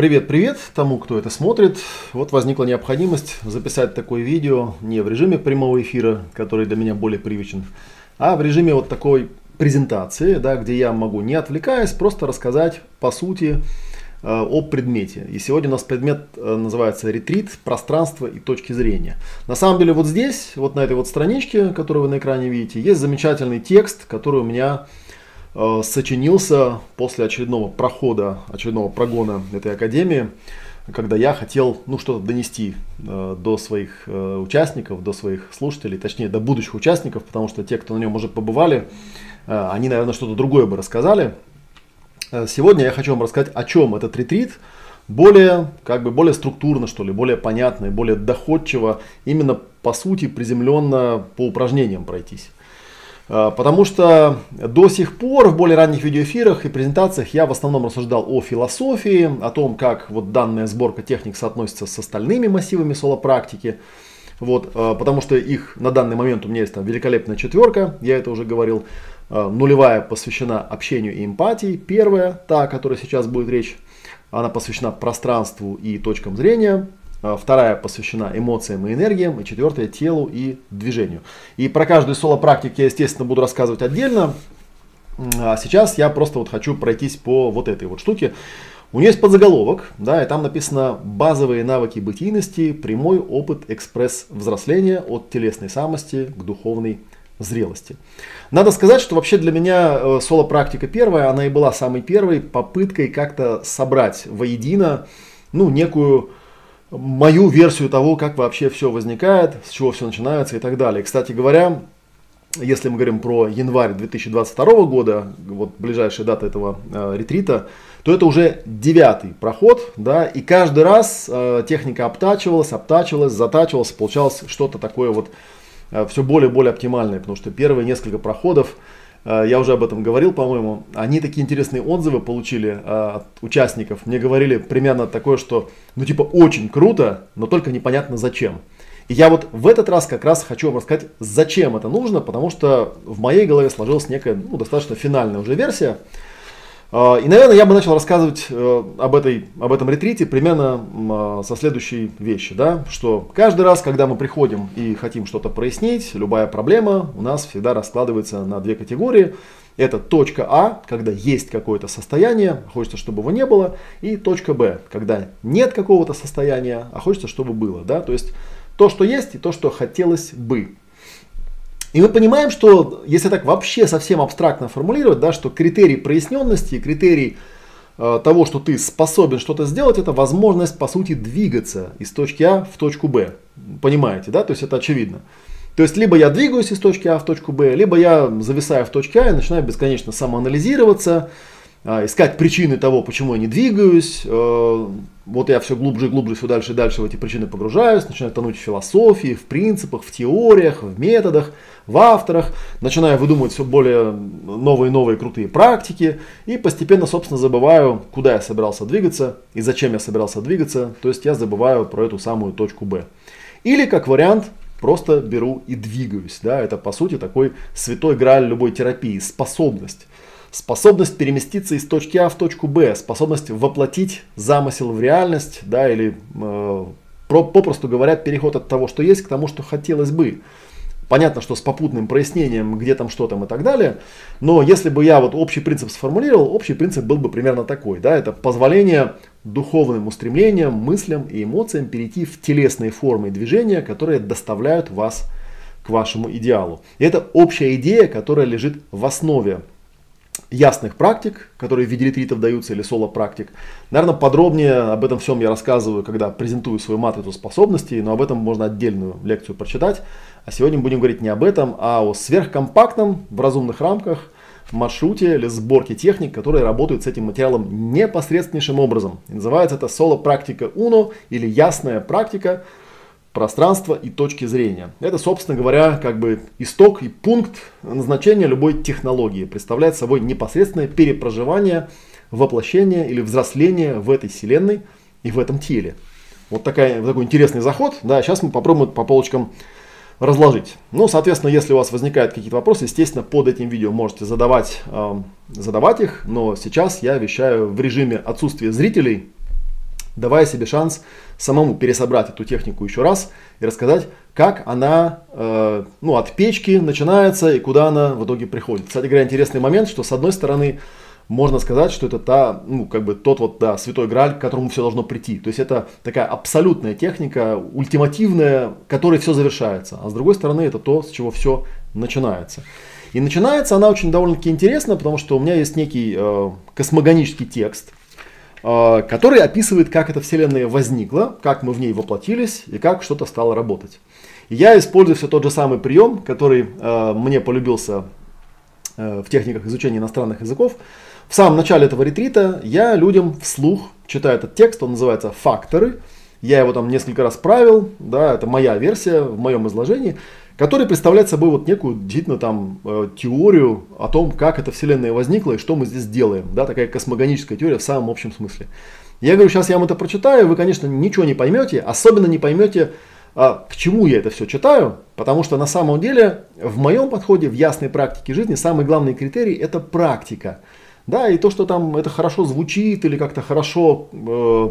Привет-привет тому, кто это смотрит. Вот возникла необходимость записать такое видео не в режиме прямого эфира, который для меня более привычен, а в режиме вот такой презентации, да, где я могу, не отвлекаясь, просто рассказать по сути э, о предмете. И сегодня у нас предмет э, называется ретрит, пространство и точки зрения. На самом деле вот здесь, вот на этой вот страничке, которую вы на экране видите, есть замечательный текст, который у меня сочинился после очередного прохода, очередного прогона этой академии, когда я хотел ну, что-то донести э, до своих э, участников, до своих слушателей, точнее до будущих участников, потому что те, кто на нем уже побывали, э, они, наверное, что-то другое бы рассказали. Э, сегодня я хочу вам рассказать, о чем этот ретрит, более, как бы более структурно, что ли, более понятно и более доходчиво, именно по сути приземленно по упражнениям пройтись. Э, потому что до сих пор в более ранних видеоэфирах и презентациях я в основном рассуждал о философии, о том, как вот данная сборка техник соотносится с остальными массивами соло-практики. Вот, э, потому что их на данный момент у меня есть там великолепная четверка, я это уже говорил. Э, нулевая посвящена общению и эмпатии. Первая, та, о которой сейчас будет речь, она посвящена пространству и точкам зрения. А, вторая посвящена эмоциям и энергиям, и четвертая телу и движению. И про каждую соло-практику я, естественно, буду рассказывать отдельно. А сейчас я просто вот хочу пройтись по вот этой вот штуке. У нее есть подзаголовок, да, и там написано «Базовые навыки бытийности, прямой опыт экспресс-взросления от телесной самости к духовной зрелости». Надо сказать, что вообще для меня э, соло-практика первая, она и была самой первой попыткой как-то собрать воедино, ну, некую мою версию того, как вообще все возникает, с чего все начинается и так далее. Кстати говоря, если мы говорим про январь 2022 года, вот ближайшая дата этого э, ретрита, то это уже девятый проход, да, и каждый раз э, техника обтачивалась, обтачивалась, затачивалась, получалось что-то такое вот э, все более и более оптимальное, потому что первые несколько проходов я уже об этом говорил, по-моему, они такие интересные отзывы получили э, от участников. Мне говорили примерно такое, что ну типа очень круто, но только непонятно зачем. И я вот в этот раз как раз хочу вам рассказать, зачем это нужно, потому что в моей голове сложилась некая ну, достаточно финальная уже версия. А, и, наверное, я бы начал рассказывать э, об, этой, об этом ретрите примерно а, со следующей вещи, да, что каждый раз, когда мы приходим и хотим что-то прояснить, любая проблема у нас всегда раскладывается на две категории. Это точка А, когда есть какое-то состояние, хочется, чтобы его не было, и точка Б, когда нет какого-то состояния, а хочется, чтобы было. Да? То есть то, что есть, и то, что хотелось бы. И мы понимаем, что если так вообще совсем абстрактно формулировать, да, что критерий проясненности, критерий э, того, что ты способен что-то сделать, это возможность, по сути, двигаться из точки А в точку Б. Понимаете, да? То есть это очевидно. То есть либо я двигаюсь из точки А в точку Б, либо я зависаю в точке А и начинаю бесконечно самоанализироваться, искать причины того, почему я не двигаюсь. Э, вот я все глубже и глубже, все дальше и дальше в эти причины погружаюсь, начинаю тонуть в философии, в принципах, в теориях, в методах, в авторах, начинаю выдумывать все более новые и новые крутые практики и постепенно, собственно, забываю, куда я собирался двигаться и зачем я собирался двигаться, то есть я забываю про эту самую точку Б. Или, как вариант, просто беру и двигаюсь. Да? Это, по сути, такой святой грааль любой терапии, способность способность переместиться из точки А в точку Б, способность воплотить замысел в реальность, да, или э, про, попросту говоря, переход от того, что есть, к тому, что хотелось бы. Понятно, что с попутным прояснением, где там, что там и так далее. Но если бы я вот общий принцип сформулировал, общий принцип был бы примерно такой. Да, это позволение духовным устремлениям, мыслям и эмоциям перейти в телесные формы движения, которые доставляют вас к вашему идеалу. И это общая идея, которая лежит в основе ясных практик, которые в виде ретритов даются, или соло-практик. Наверное, подробнее об этом всем я рассказываю, когда презентую свою матрицу способностей, но об этом можно отдельную лекцию прочитать. А сегодня будем говорить не об этом, а о сверхкомпактном, в разумных рамках, маршруте или сборке техник, которые работают с этим материалом непосредственнейшим образом. И называется это соло-практика UNO или ясная практика, пространства и точки зрения. Это, собственно говоря, как бы исток и пункт назначения любой технологии. Представляет собой непосредственное перепроживание, воплощение или взросление в этой вселенной и в этом теле. Вот такая, такой интересный заход. Да, сейчас мы попробуем по полочкам разложить. Ну, соответственно, если у вас возникают какие-то вопросы, естественно, под этим видео можете задавать, э, задавать их. Но сейчас я вещаю в режиме отсутствия зрителей, давая себе шанс самому пересобрать эту технику еще раз и рассказать, как она э, ну, от печки начинается и куда она в итоге приходит. Кстати говоря, интересный момент, что с одной стороны можно сказать, что это та, ну, как бы тот вот, да, святой граль, к которому все должно прийти. То есть это такая абсолютная техника, ультимативная, которой все завершается. А с другой стороны, это то, с чего все начинается. И начинается она очень довольно-таки интересно, потому что у меня есть некий э, космогонический текст, который описывает, как эта вселенная возникла, как мы в ней воплотились и как что-то стало работать. И я использую все тот же самый прием, который э, мне полюбился э, в техниках изучения иностранных языков. В самом начале этого ретрита я людям вслух читаю этот текст, он называется «Факторы». Я его там несколько раз правил, да, это моя версия в моем изложении который представляет собой вот некую действительно там э, теорию о том, как эта вселенная возникла и что мы здесь делаем, да, такая космогоническая теория в самом общем смысле. Я говорю, сейчас я вам это прочитаю, вы, конечно, ничего не поймете, особенно не поймете, а, к чему я это все читаю, потому что на самом деле в моем подходе, в ясной практике жизни, самый главный критерий это практика. Да, и то, что там это хорошо звучит или как-то хорошо э,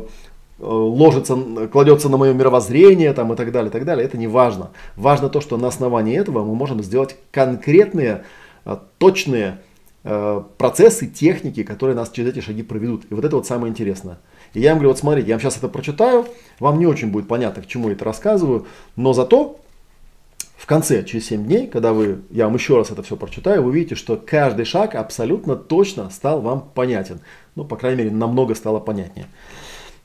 ложится, кладется на мое мировоззрение там, и так далее, и так далее, это не важно. Важно то, что на основании этого мы можем сделать конкретные, э, точные э, процессы, техники, которые нас через эти шаги проведут. И вот это вот самое интересное. И я им говорю, вот смотрите, я вам сейчас это прочитаю, вам не очень будет понятно, к чему я это рассказываю, но зато в конце, через 7 дней, когда вы, я вам еще раз это все прочитаю, вы увидите, что каждый шаг абсолютно точно стал вам понятен. Ну, по крайней мере, намного стало понятнее.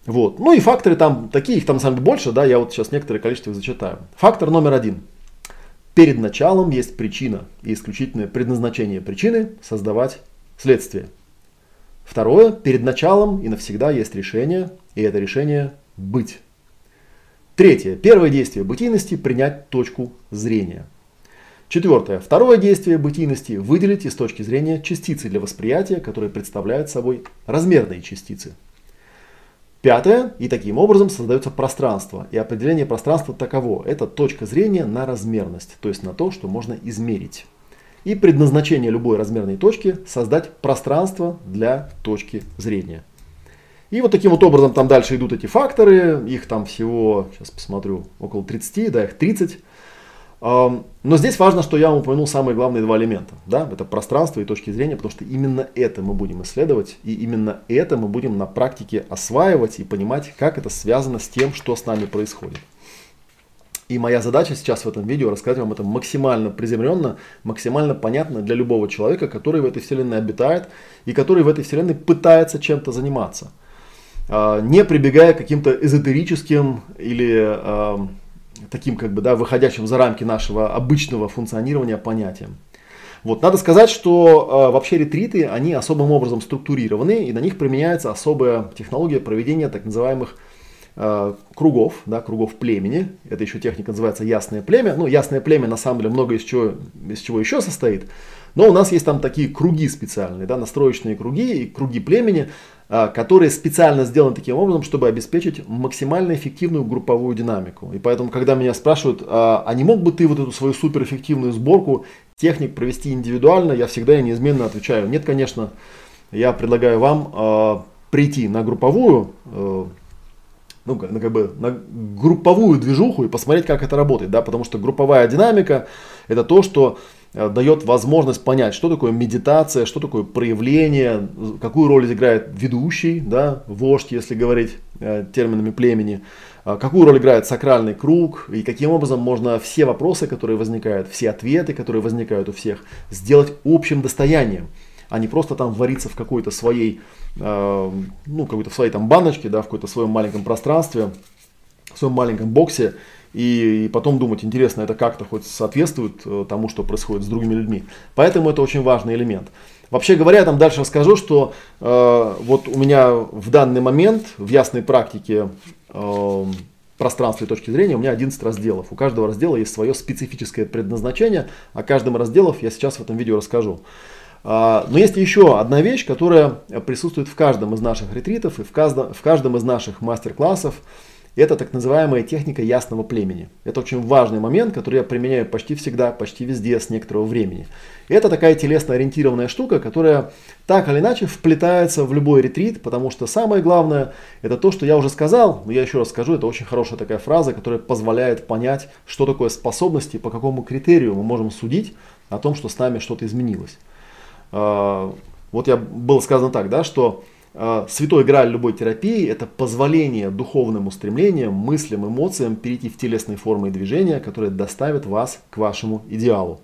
Вот. Ну и факторы там, такие их там деле больше, да, я вот сейчас некоторое количество их зачитаю. Фактор номер один. Перед началом есть причина и исключительное предназначение причины создавать следствие. Второе, перед началом и навсегда есть решение, и это решение быть. Третье, первое действие бытийности – принять точку зрения. Четвертое, второе действие бытийности – выделить из точки зрения частицы для восприятия, которые представляют собой размерные частицы – Пятое, и таким образом создается пространство. И определение пространства таково. Это точка зрения на размерность, то есть на то, что можно измерить. И предназначение любой размерной точки – создать пространство для точки зрения. И вот таким вот образом там дальше идут эти факторы. Их там всего, сейчас посмотрю, около 30, да, их 30. Но здесь важно, что я упомянул самые главные два элемента. Да? Это пространство и точки зрения, потому что именно это мы будем исследовать, и именно это мы будем на практике осваивать и понимать, как это связано с тем, что с нами происходит. И моя задача сейчас в этом видео рассказать вам это максимально приземленно, максимально понятно для любого человека, который в этой вселенной обитает и который в этой вселенной пытается чем-то заниматься. А, не прибегая к каким-то эзотерическим или таким как бы, да, выходящим за рамки нашего обычного функционирования понятием. Вот, надо сказать, что э, вообще ретриты, они особым образом структурированы, и на них применяется особая технология проведения так называемых э, кругов, да, кругов племени. Это еще техника называется ясное племя. Ну, ясное племя на самом деле много из чего, из чего еще состоит. Но у нас есть там такие круги специальные, да, настроечные круги и круги племени, которые специально сделаны таким образом, чтобы обеспечить максимально эффективную групповую динамику. И поэтому, когда меня спрашивают, а, а не мог бы ты вот эту свою суперэффективную сборку техник провести индивидуально, я всегда и неизменно отвечаю, нет, конечно, я предлагаю вам а, прийти на групповую, ну, как, как бы на групповую движуху и посмотреть, как это работает, да, потому что групповая динамика это то, что дает возможность понять, что такое медитация, что такое проявление, какую роль играет ведущий, да, вождь, если говорить э, терминами племени, э, какую роль играет сакральный круг и каким образом можно все вопросы, которые возникают, все ответы, которые возникают у всех, сделать общим достоянием, а не просто там вариться в какой-то своей, ну, какой-то своей там баночке, да, в какой-то своем маленьком пространстве, в своем маленьком боксе и, потом думать, интересно, это как-то хоть соответствует э, тому, что происходит с другими людьми. Поэтому это очень важный элемент. Вообще говоря, я там дальше расскажу, что э, вот у меня в данный момент в ясной практике э, пространства и точки зрения у меня 11 разделов. У каждого раздела есть свое специфическое предназначение, о каждом разделов я сейчас в этом видео расскажу. А, но есть еще одна вещь, которая присутствует в каждом из наших ретритов и в каждом, в каждом из наших мастер-классов. Это так называемая техника ясного племени. Это очень важный момент, который я применяю почти всегда, почти везде с некоторого времени. Это такая телесно-ориентированная штука, которая так или иначе вплетается в любой ретрит, потому что самое главное это то, что я уже сказал, но я еще раз скажу, это очень хорошая такая фраза, которая позволяет понять, что такое способности, по какому критерию мы можем судить о том, что с нами что-то изменилось. А, вот я было сказано так, да, что святой граль любой терапии – это позволение духовным устремлениям, мыслям, эмоциям перейти в телесные формы и движения, которые доставят вас к вашему идеалу.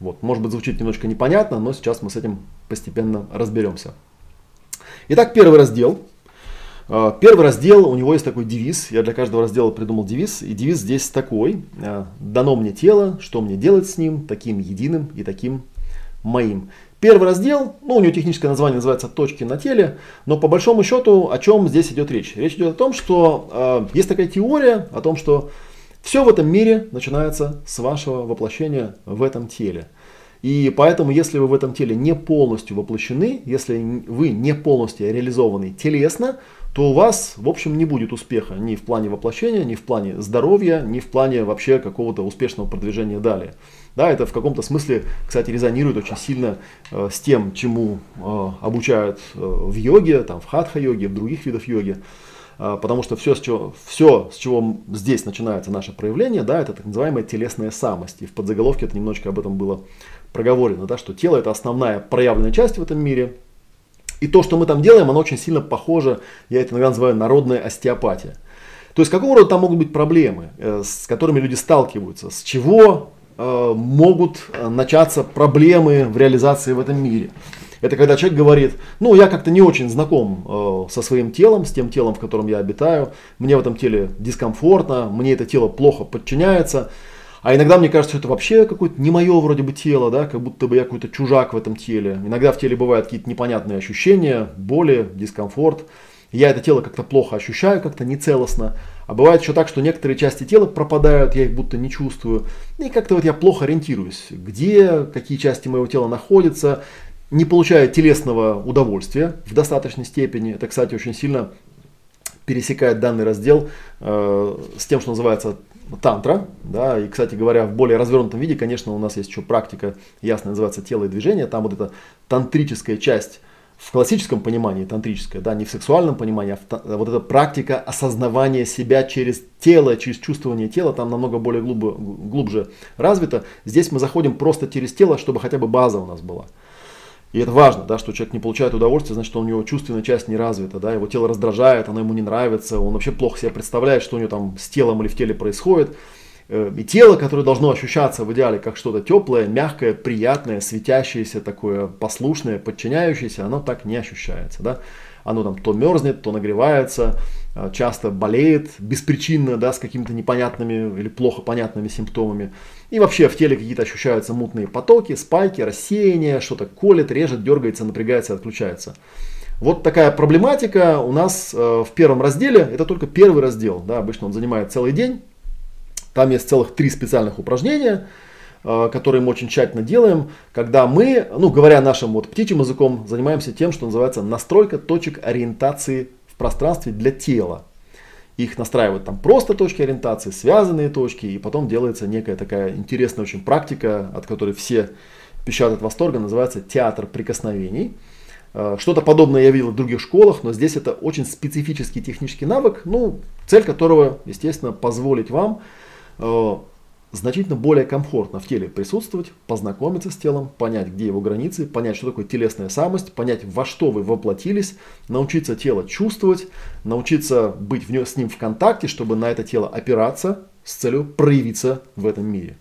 Вот. Может быть, звучит немножко непонятно, но сейчас мы с этим постепенно разберемся. Итак, первый раздел. А, первый раздел, у него есть такой девиз. Я для каждого раздела придумал девиз. И девиз здесь такой. А, «Дано мне тело, что мне делать с ним, таким единым и таким моим». Первый раздел, ну у него техническое название называется «Точки на теле», но по большому счету о чем здесь идет речь? Речь идет о том, что э, есть такая теория о том, что все в этом мире начинается с вашего воплощения в этом теле. И поэтому, если вы в этом теле не полностью воплощены, если вы не полностью реализованы телесно, то у вас, в общем, не будет успеха ни в плане воплощения, ни в плане здоровья, ни в плане вообще какого-то успешного продвижения далее. Да, это в каком-то смысле, кстати, резонирует очень сильно э, с тем, чему э, обучают э, в йоге, там, в хатха-йоге, в других видах йоги. Э, потому что все с, чего, все, с чего здесь начинается наше проявление, да, это так называемая телесная самость. И в подзаголовке это немножечко об этом было проговорено, да, что тело это основная проявленная часть в этом мире. И то, что мы там делаем, оно очень сильно похоже, я это иногда называю народная остеопатия. То есть какого рода там могут быть проблемы, э, с которыми люди сталкиваются, с чего могут э, начаться проблемы в реализации в этом мире. Это когда человек говорит, ну я как-то не очень знаком э, со своим телом, с тем телом, в котором я обитаю, мне в этом теле дискомфортно, мне это тело плохо подчиняется, а иногда мне кажется, что это вообще какое-то не мое вроде бы тело, да, как будто бы я какой-то чужак в этом теле. Иногда в теле бывают какие-то непонятные ощущения, боли, дискомфорт. Я это тело как-то плохо ощущаю, как-то нецелостно. А бывает еще так, что некоторые части тела пропадают, я их будто не чувствую. И как-то вот я плохо ориентируюсь, где, какие части моего тела находятся. Не получаю телесного удовольствия в достаточной степени. Это, кстати, очень сильно пересекает данный раздел э, с тем, что называется тантра. Да, и, кстати говоря, в более развернутом виде, конечно, у нас есть еще практика, ясно называется тело и движение. Там вот эта тантрическая часть в классическом понимании, тантрическое, да, не в сексуальном понимании, а вот эта практика осознавания себя через тело, через чувствование тела, там намного более глубо, глубже развито. Здесь мы заходим просто через тело, чтобы хотя бы база у нас была. И это важно, да, что человек не получает удовольствие, значит, у него чувственная часть не развита, да, его тело раздражает, оно ему не нравится, он вообще плохо себе представляет, что у него там с телом или в теле происходит. Э, и тело, которое должно ощущаться в идеале как что-то теплое, мягкое, приятное, светящееся, такое послушное, подчиняющееся, оно так не ощущается. Да? Оно там то мерзнет, то нагревается, э, часто болеет беспричинно, да, с какими-то непонятными или плохо понятными симптомами. И вообще в теле какие-то ощущаются мутные потоки, спайки, рассеяния, что-то колет, режет, дергается, напрягается, отключается. Вот такая проблематика у нас э, в первом разделе. Это только первый раздел. Да, обычно он занимает целый день. Там есть целых три специальных упражнения, э, которые мы очень тщательно делаем, когда мы, ну говоря нашим вот птичьим языком, занимаемся тем, что называется настройка точек ориентации в пространстве для тела. Их настраивают там просто точки ориентации, связанные точки, и потом делается некая такая интересная очень практика, от которой все пищат от восторга, называется театр прикосновений. Э, что-то подобное я видел в других школах, но здесь это очень специфический технический навык, ну, цель которого, естественно, позволить вам значительно более комфортно в теле присутствовать, познакомиться с телом, понять, где его границы, понять, что такое телесная самость, понять, во что вы воплотились, научиться тело чувствовать, научиться быть в нем, с ним в контакте, чтобы на это тело опираться с целью проявиться в этом мире.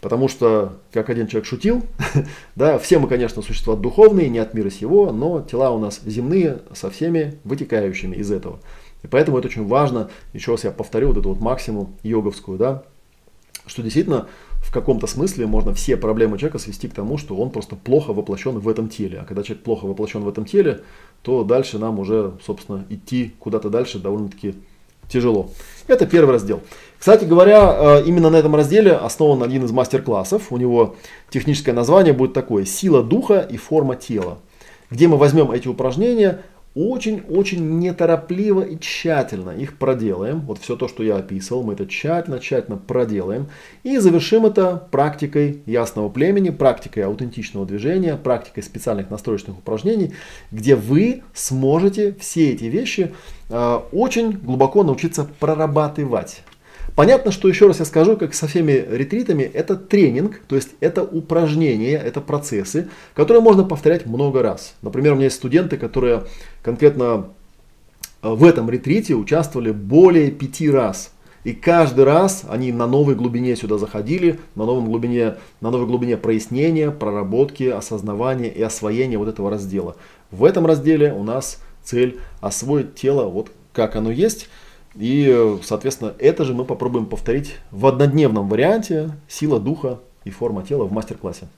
Потому что, как один человек шутил, да, все мы, конечно, существа духовные, не от мира сего, но тела у нас земные со всеми вытекающими из этого. И поэтому это очень важно, еще раз я повторю вот эту вот максимум йоговскую, да, что действительно в каком-то смысле можно все проблемы человека свести к тому, что он просто плохо воплощен в этом теле. А когда человек плохо воплощен в этом теле, то дальше нам уже, собственно, идти куда-то дальше довольно-таки тяжело. Это первый раздел. Кстати говоря, э, именно на этом разделе основан один из мастер-классов. У него техническое название будет такое «Сила духа и форма тела», где мы возьмем эти упражнения очень-очень неторопливо и тщательно их проделаем. Вот все то, что я описывал, мы это тщательно-тщательно проделаем. И завершим это практикой ясного племени, практикой аутентичного движения, практикой специальных настроечных упражнений, где вы сможете все эти вещи э, очень глубоко научиться прорабатывать. Понятно, что еще раз я скажу, как со всеми ретритами, это тренинг, то есть это упражнения, это процессы, которые можно повторять много раз. Например, у меня есть студенты, которые конкретно э, в этом ретрите участвовали более пяти раз. И каждый раз они на новой глубине сюда заходили, на, новом глубине, на новой глубине прояснения, проработки, осознавания и освоения вот этого раздела. В этом разделе у нас цель освоить тело вот как оно есть. И, соответственно, это же мы попробуем повторить в однодневном варианте сила духа и форма тела в мастер-классе.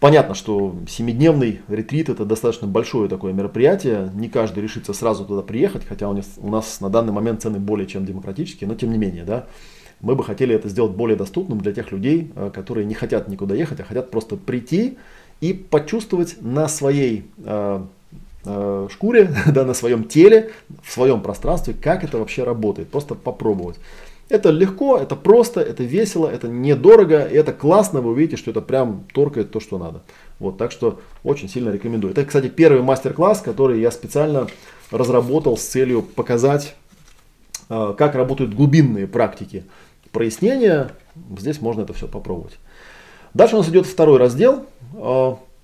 Понятно, что семидневный ретрит это достаточно большое такое мероприятие. Не каждый решится сразу туда приехать, хотя у нас, на данный момент цены более чем демократические, но тем не менее, да, мы бы хотели это сделать более доступным для тех людей, э, которые не хотят никуда ехать, а хотят просто прийти и почувствовать на своей э, э, шкуре, да, на своем теле, в своем пространстве, как это вообще работает. Просто попробовать. Это легко, это просто, это весело, это недорого, и это классно, вы увидите, что это прям торкает то, что надо. Вот, так что очень сильно рекомендую. Это, кстати, первый мастер-класс, который я специально разработал с целью показать, э, как работают глубинные практики прояснения. Здесь можно это все попробовать. Дальше у нас идет второй раздел.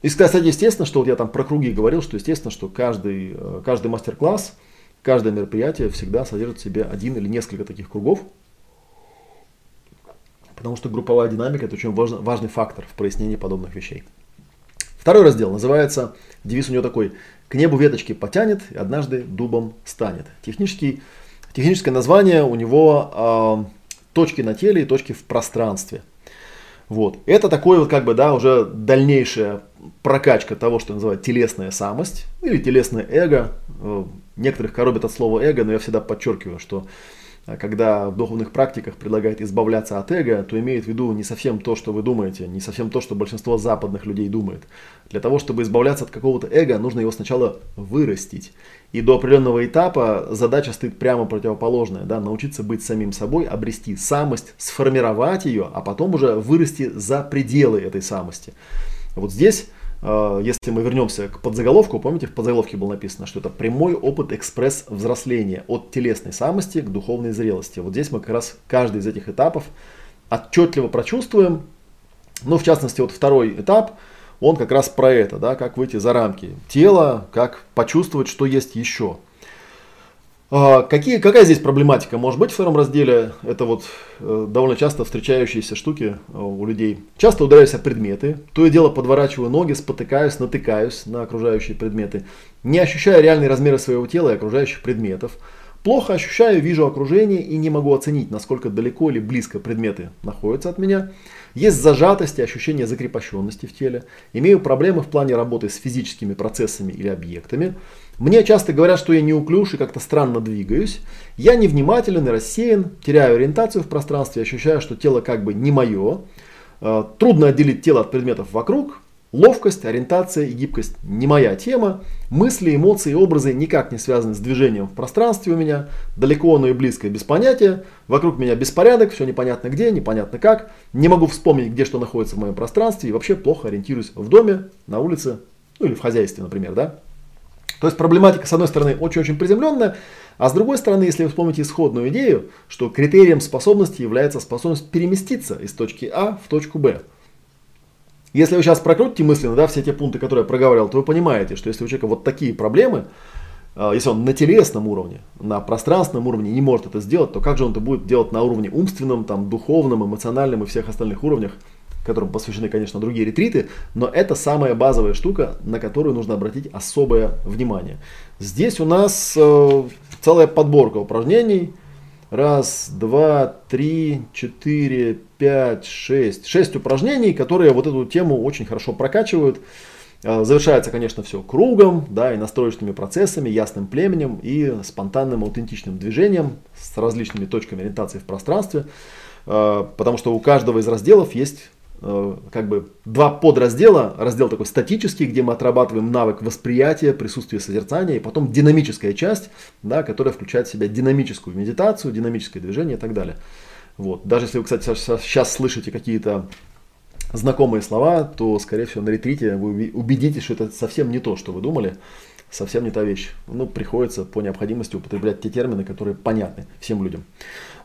И, кстати, естественно, что вот я там про круги говорил, что естественно, что каждый, э, каждый мастер-класс, каждое мероприятие всегда содержит в себе один или несколько таких кругов. Потому что групповая динамика это очень важный, важный фактор в прояснении подобных вещей. Второй раздел называется, девиз у него такой, к небу веточки потянет и однажды дубом станет. Технический, техническое название у него э, точки на теле и точки в пространстве – вот. Это такое вот как бы, да, уже дальнейшая прокачка того, что называют телесная самость или телесное эго. Э, некоторых коробит от слова эго, но я всегда подчеркиваю, что а когда в духовных практиках предлагает избавляться от эго, то имеет в виду не совсем то, что вы думаете, не совсем то, что большинство западных людей думает. Для того, чтобы избавляться от какого-то эго, нужно его сначала вырастить. И до определенного этапа задача стоит прямо противоположная. Да? Научиться быть самим собой, обрести самость, сформировать ее, а потом уже вырасти за пределы этой самости. Вот здесь а, если мы вернемся к подзаголовку, помните, в подзаголовке было написано, что это прямой опыт экспресс взросления от телесной самости к духовной зрелости. Вот здесь мы как раз каждый из этих этапов отчетливо прочувствуем. Ну, в частности, вот второй этап, он как раз про это, да, как выйти за рамки тела, как почувствовать, что есть еще. А, какие, какая здесь проблематика может быть в втором разделе? Это вот э, довольно часто встречающиеся штуки э, у людей. Часто ударяюсь о предметы, то и дело подворачиваю ноги, спотыкаюсь, натыкаюсь на окружающие предметы, не ощущая реальные размеры своего тела и окружающих предметов. Плохо ощущаю, вижу окружение и не могу оценить, насколько далеко или близко предметы находятся от меня. Есть зажатость и ощущение закрепощенности в теле. Имею проблемы в плане работы с физическими процессами или объектами. Мне часто говорят, что я неуклюж и как-то странно двигаюсь. Я невнимателен и рассеян, теряю ориентацию в пространстве, ощущаю, что тело как бы не мое. Э, трудно отделить тело от предметов вокруг. Ловкость, ориентация и гибкость не моя тема. Мысли, эмоции и образы никак не связаны с движением в пространстве у меня. Далеко оно и близко, без понятия. Вокруг меня беспорядок, все непонятно где, непонятно как. Не могу вспомнить, где что находится в моем пространстве. И вообще плохо ориентируюсь в доме, на улице, ну или в хозяйстве, например, да. То есть проблематика, с одной стороны, очень-очень приземленная, а с другой стороны, если вы вспомните исходную идею, что критерием способности является способность переместиться из точки А в точку Б. Если вы сейчас прокрутите мысленно да, все те пункты, которые я проговаривал, то вы понимаете, что если у человека вот такие проблемы, а, если он на телесном уровне, на пространственном уровне не может это сделать, то как же он это будет делать на уровне умственном, там, духовном, эмоциональном и всех остальных уровнях, которым посвящены, конечно, другие ретриты, но это самая базовая штука, на которую нужно обратить особое внимание. Здесь у нас э, целая подборка упражнений, Раз, два, три, четыре, пять, шесть. Шесть упражнений, которые вот эту тему очень хорошо прокачивают. А, завершается, конечно, все кругом, да, и настроечными процессами, ясным племенем и спонтанным аутентичным движением с различными точками ориентации в пространстве. А, потому что у каждого из разделов есть как бы два подраздела. Раздел такой статический, где мы отрабатываем навык восприятия, присутствия созерцания, и потом динамическая часть, да, которая включает в себя динамическую медитацию, динамическое движение и так далее. Вот. Даже если вы, кстати, сейчас слышите какие-то знакомые слова, то, скорее всего, на ретрите вы убедитесь, что это совсем не то, что вы думали, совсем не та вещь. Ну, приходится по необходимости употреблять те термины, которые понятны всем людям.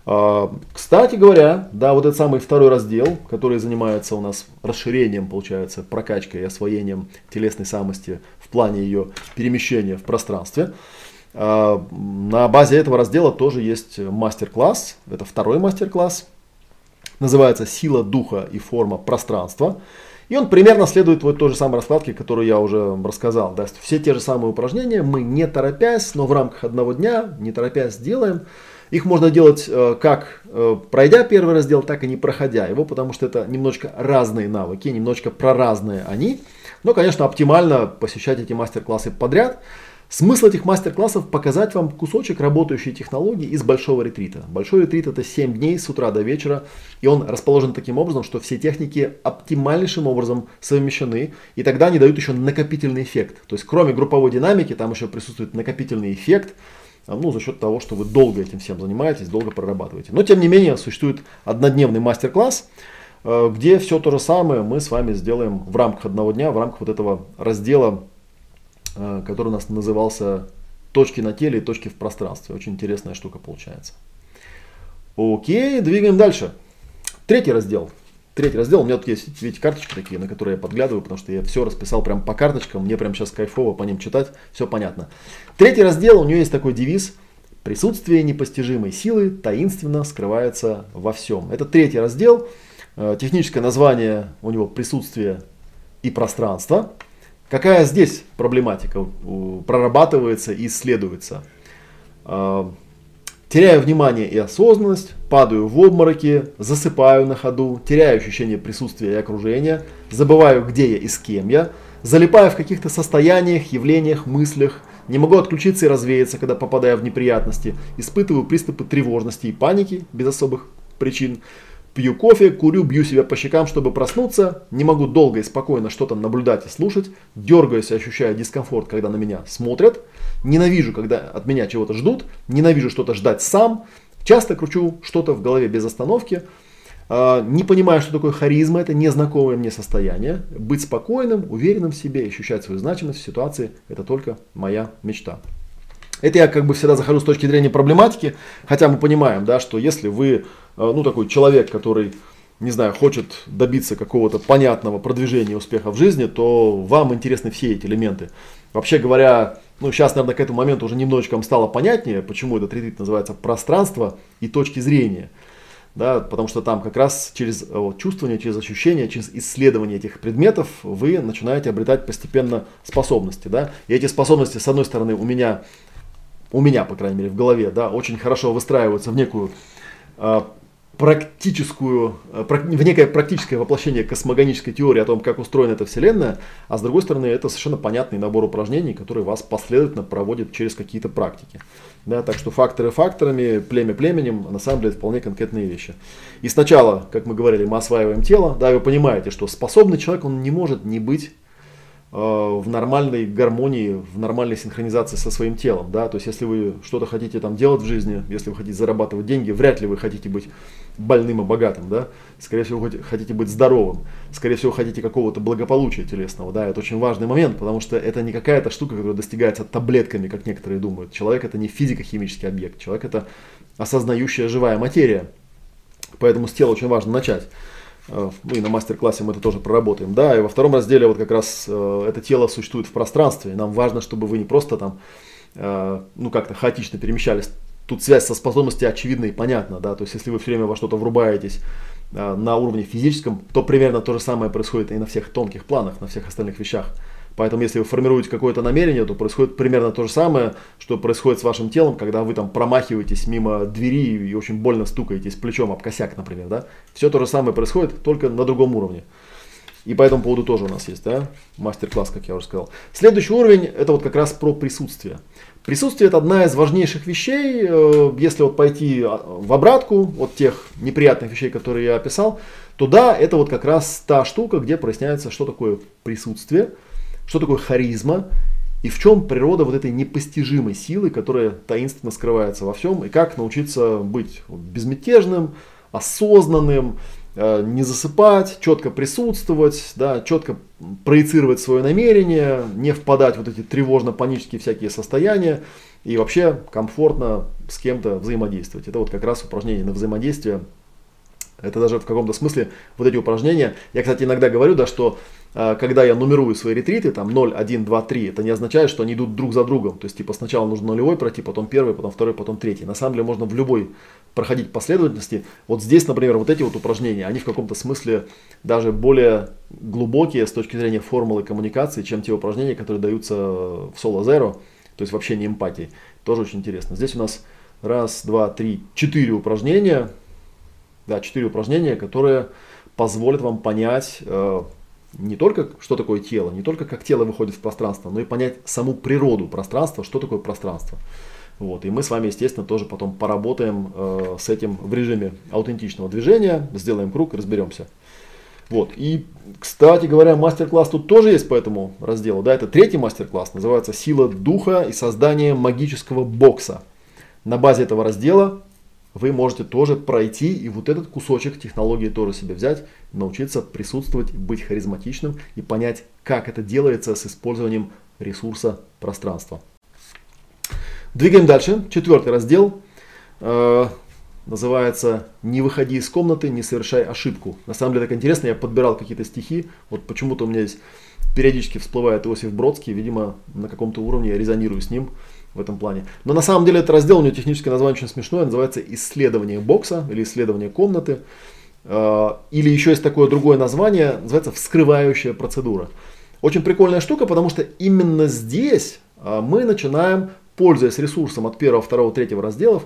А, кстати говоря, да, вот этот самый второй раздел, который занимается у нас расширением, получается, прокачкой и освоением телесной самости в плане ее перемещения в пространстве. А, на базе этого раздела тоже есть мастер-класс, это второй мастер-класс, называется «Сила духа и форма пространства». И он примерно следует вот той же самой раскладке, которую я уже рассказал. Да? Все те же самые упражнения мы не торопясь, но в рамках одного дня, не торопясь делаем. Их можно делать э, как э, пройдя первый раздел, так и не проходя его, потому что это немножко разные навыки, немножечко про разные они. Но, конечно, оптимально посещать эти мастер-классы подряд. Смысл этих мастер-классов показать вам кусочек работающей технологии из большого ретрита. Большой ретрит это 7 дней с утра до вечера, и он расположен таким образом, что все техники оптимальнейшим образом совмещены, и тогда они дают еще накопительный эффект. То есть кроме групповой динамики, там еще присутствует накопительный эффект, а, ну, за счет того, что вы долго этим всем занимаетесь, долго прорабатываете. Но, тем не менее, существует однодневный мастер-класс, э, где все то же самое мы с вами сделаем в рамках одного дня, в рамках вот этого раздела который у нас назывался «Точки на теле и точки в пространстве». Очень интересная штука получается. Окей, двигаем дальше. Третий раздел. Третий раздел. У меня тут есть, видите, карточки такие, на которые я подглядываю, потому что я все расписал прям по карточкам. Мне прям сейчас кайфово по ним читать. Все понятно. Третий раздел, у нее есть такой девиз. Присутствие непостижимой силы таинственно скрывается во всем. Это третий раздел. Э, техническое название у него присутствие и пространство. Какая здесь проблематика прорабатывается и исследуется? А, теряю внимание и осознанность, падаю в обмороки, засыпаю на ходу, теряю ощущение присутствия и окружения, забываю, где я и с кем я, залипаю в каких-то состояниях, явлениях, мыслях, не могу отключиться и развеяться, когда попадаю в неприятности, испытываю приступы тревожности и паники без особых причин, Пью кофе, курю, бью себя по щекам, чтобы проснуться. Не могу долго и спокойно что-то наблюдать и слушать. Дергаюсь и ощущаю дискомфорт, когда на меня смотрят. Ненавижу, когда от меня чего-то ждут. Ненавижу что-то ждать сам. Часто кручу что-то в голове без остановки. А, не понимаю, что такое харизма, это незнакомое мне состояние. Быть спокойным, уверенным в себе, ощущать свою значимость в ситуации – это только моя мечта. Это я как бы всегда захожу с точки зрения проблематики, хотя мы понимаем, да, что если вы ну, такой человек, который, не знаю, хочет добиться какого-то понятного продвижения успеха в жизни, то вам интересны все эти элементы. Вообще говоря, ну, сейчас, наверное, к этому моменту уже немножечко вам стало понятнее, почему этот ретрит называется пространство и точки зрения. Да, потому что там как раз через вот, чувствование, через ощущение, через исследование этих предметов вы начинаете обретать постепенно способности. Да? И эти способности, с одной стороны, у меня, у меня, по крайней мере, в голове, да, очень хорошо выстраиваются в некую э, практическую, э, в некое практическое воплощение космогонической теории о том, как устроена эта Вселенная, а с другой стороны, это совершенно понятный набор упражнений, который вас последовательно проводит через какие-то практики. Да, так что факторы факторами, племя племенем, на самом деле вполне конкретные вещи. И сначала, как мы говорили, мы осваиваем тело, да, вы понимаете, что способный человек, он не может не быть Э, в нормальной гармонии, в нормальной синхронизации со своим телом. Да? То есть, если вы что-то хотите там делать в жизни, если вы хотите зарабатывать деньги, вряд ли вы хотите быть больным и богатым. Да? Скорее всего, хотите быть здоровым. Скорее всего, хотите какого-то благополучия телесного. Да? Это очень важный момент, потому что это не какая-то штука, которая достигается таблетками, как некоторые думают. Человек это не физико-химический объект. Человек это осознающая живая материя. Поэтому с тела очень важно начать. Э, ну и на мастер-классе мы это тоже проработаем, да, и во втором разделе вот как раз э, это тело существует в пространстве, и нам важно, чтобы вы не просто там, э, ну как-то хаотично перемещались, тут связь со способностью очевидна и понятна, да, то есть если вы все время во что-то врубаетесь э, на уровне физическом, то примерно то же самое происходит и на всех тонких планах, на всех остальных вещах. Поэтому, если вы формируете какое-то намерение, то происходит примерно то же самое, что происходит с вашим телом, когда вы там промахиваетесь мимо двери и очень больно стукаетесь плечом об косяк, например. Да? Все то же самое происходит, только на другом уровне. И по этому поводу тоже у нас есть да? мастер-класс, как я уже сказал. Следующий уровень, это вот как раз про присутствие. Присутствие это одна из важнейших вещей, э, если вот пойти а, в обратку от тех неприятных вещей, которые я описал, то да, это вот как раз та штука, где проясняется, что такое присутствие, что такое харизма и в чем природа вот этой непостижимой силы, которая таинственно скрывается во всем, и как научиться быть безмятежным, осознанным, не засыпать, четко присутствовать, да, четко проецировать свое намерение, не впадать в вот эти тревожно-панические всякие состояния и вообще комфортно с кем-то взаимодействовать. Это вот как раз упражнение на взаимодействие. Это даже в каком-то смысле вот эти упражнения. Я, кстати, иногда говорю, да, что когда я нумерую свои ретриты, там 0, 1, 2, 3, это не означает, что они идут друг за другом. То есть, типа, сначала нужно нулевой пройти, потом первый, потом второй, потом третий. На самом деле, можно в любой проходить последовательности. Вот здесь, например, вот эти вот упражнения, они в каком-то смысле даже более глубокие с точки зрения формулы коммуникации, чем те упражнения, которые даются в Solo Zero, то есть вообще не эмпатии. Тоже очень интересно. Здесь у нас раз, два, три, четыре упражнения. Да, четыре упражнения, которые позволят вам понять, э, не только что такое тело, не только как тело выходит в пространство, но и понять саму природу пространства, что такое пространство. Вот. И мы с вами, естественно, тоже потом поработаем э, с этим в режиме аутентичного движения, сделаем круг разберемся. Вот. И, кстати говоря, мастер-класс тут тоже есть по этому разделу. Да, это третий мастер-класс, называется «Сила духа и создание магического бокса». На базе этого раздела вы можете тоже пройти и вот этот кусочек технологии тоже себе взять, научиться присутствовать, быть харизматичным и понять, как это делается с использованием ресурса пространства. Двигаем дальше. Четвертый раздел э, называется «Не выходи из комнаты, не совершай ошибку». На самом деле так интересно, я подбирал какие-то стихи, вот почему-то у меня здесь периодически всплывает Иосиф Бродский, видимо, на каком-то уровне я резонирую с ним, в этом плане. Но на самом деле этот раздел, у него техническое название очень смешное, называется «Исследование бокса» или «Исследование комнаты». А, или еще есть такое другое название, называется «Вскрывающая процедура». Очень прикольная штука, потому что именно здесь а, мы начинаем, пользуясь ресурсом от первого, второго, третьего разделов,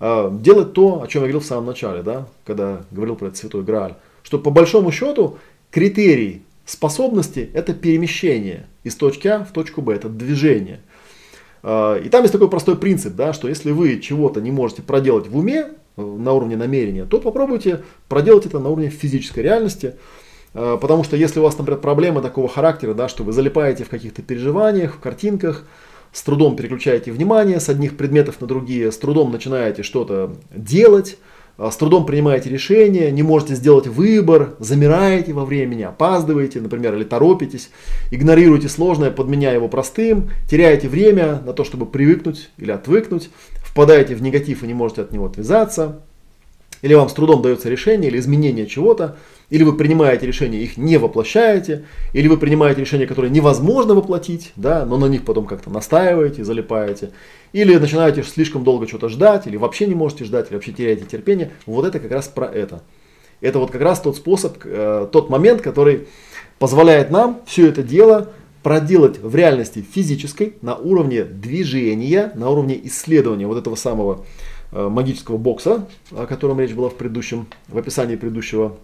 а, делать то, о чем я говорил в самом начале, да, когда говорил про этот святой Грааль. Что по большому счету критерий способности – это перемещение из точки А в точку Б, это движение. А, и там есть такой простой принцип, да, что если вы чего-то не можете проделать в уме, э, на уровне намерения, то попробуйте проделать это на уровне физической реальности. А, потому что если у вас, например, проблемы такого характера, да, что вы залипаете в каких-то переживаниях, в картинках, с трудом переключаете внимание с одних предметов на другие, с трудом начинаете что-то делать, с трудом принимаете решения, не можете сделать выбор, замираете во времени, опаздываете, например, или торопитесь, игнорируете сложное, подменяя его простым, теряете время на то, чтобы привыкнуть или отвыкнуть, впадаете в негатив и не можете от него отвязаться, или вам с трудом дается решение или изменение чего-то, или вы принимаете решения, их не воплощаете, или вы принимаете решения, которые невозможно воплотить, да, но на них потом как-то настаиваете, залипаете, или начинаете слишком долго что-то ждать, или вообще не можете ждать, или вообще теряете терпение. Вот это как раз про это. Это вот как раз тот способ, э, тот момент, который позволяет нам все это дело проделать в реальности физической, на уровне движения, на уровне исследования вот этого самого э, магического бокса, о котором речь была в предыдущем, в описании предыдущего